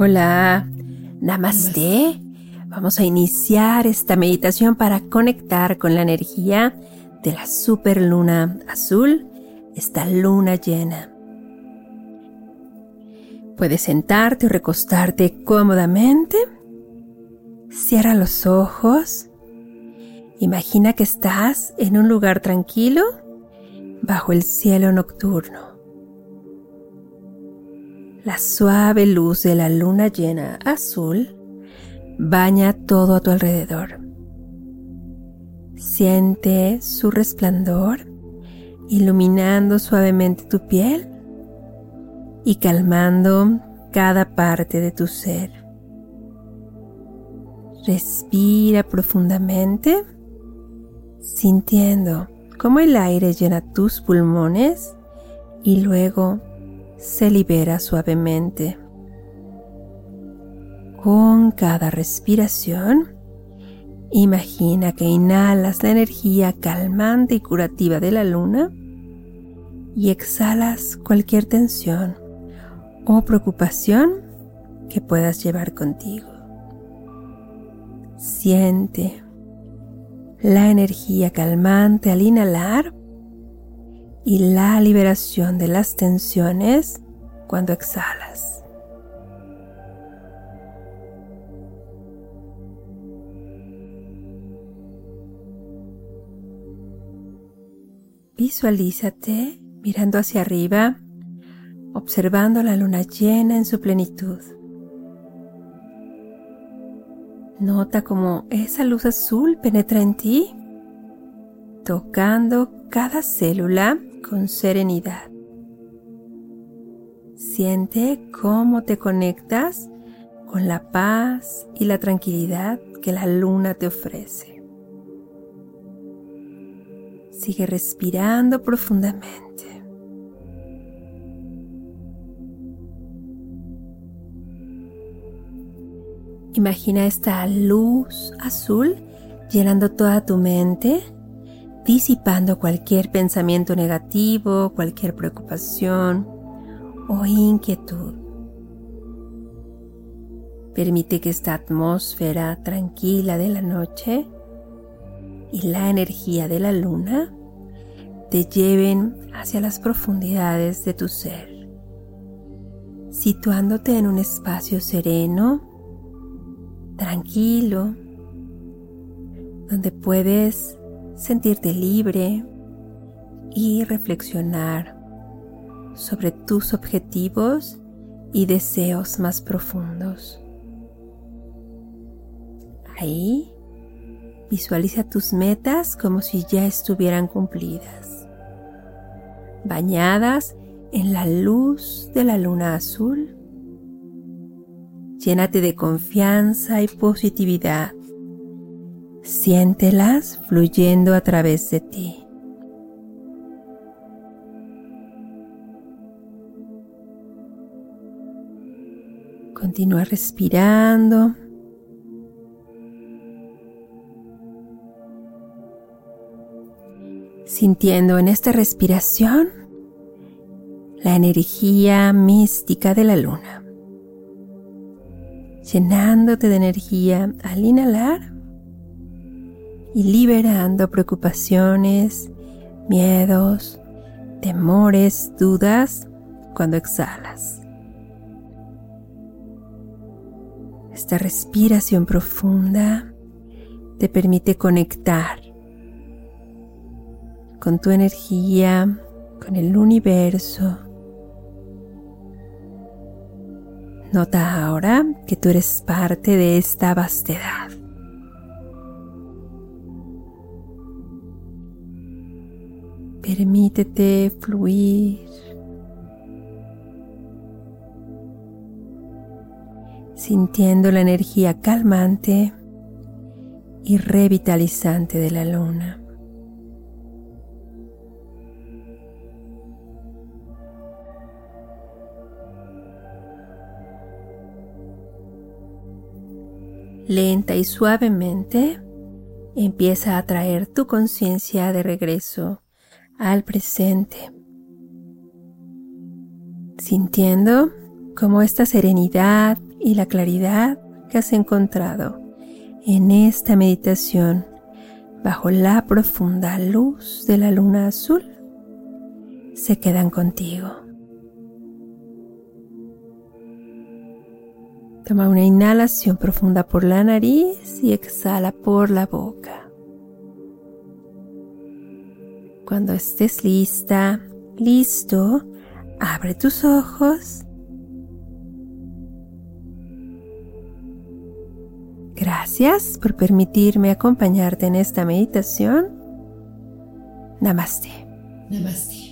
Hola, Namaste. Vamos a iniciar esta meditación para conectar con la energía de la superluna azul, esta luna llena. Puedes sentarte o recostarte cómodamente. Cierra los ojos. Imagina que estás en un lugar tranquilo bajo el cielo nocturno. La suave luz de la luna llena azul baña todo a tu alrededor. Siente su resplandor iluminando suavemente tu piel y calmando cada parte de tu ser. Respira profundamente, sintiendo cómo el aire llena tus pulmones y luego se libera suavemente. Con cada respiración, imagina que inhalas la energía calmante y curativa de la luna y exhalas cualquier tensión o preocupación que puedas llevar contigo. Siente la energía calmante al inhalar y la liberación de las tensiones cuando exhalas. Visualízate mirando hacia arriba, observando la luna llena en su plenitud. Nota cómo esa luz azul penetra en ti, tocando cada célula con serenidad. Siente cómo te conectas con la paz y la tranquilidad que la luna te ofrece. Sigue respirando profundamente. Imagina esta luz azul llenando toda tu mente, disipando cualquier pensamiento negativo, cualquier preocupación o inquietud. Permite que esta atmósfera tranquila de la noche y la energía de la luna te lleven hacia las profundidades de tu ser, situándote en un espacio sereno tranquilo, donde puedes sentirte libre y reflexionar sobre tus objetivos y deseos más profundos. Ahí visualiza tus metas como si ya estuvieran cumplidas, bañadas en la luz de la luna azul Llénate de confianza y positividad. Siéntelas fluyendo a través de ti. Continúa respirando. Sintiendo en esta respiración la energía mística de la luna llenándote de energía al inhalar y liberando preocupaciones, miedos, temores, dudas cuando exhalas. Esta respiración profunda te permite conectar con tu energía, con el universo, Nota ahora que tú eres parte de esta vastedad. Permítete fluir. Sintiendo la energía calmante y revitalizante de la luna. lenta y suavemente, empieza a traer tu conciencia de regreso al presente, sintiendo cómo esta serenidad y la claridad que has encontrado en esta meditación bajo la profunda luz de la luna azul se quedan contigo. Toma una inhalación profunda por la nariz y exhala por la boca. Cuando estés lista, listo, abre tus ojos. Gracias por permitirme acompañarte en esta meditación. Namaste. Namaste.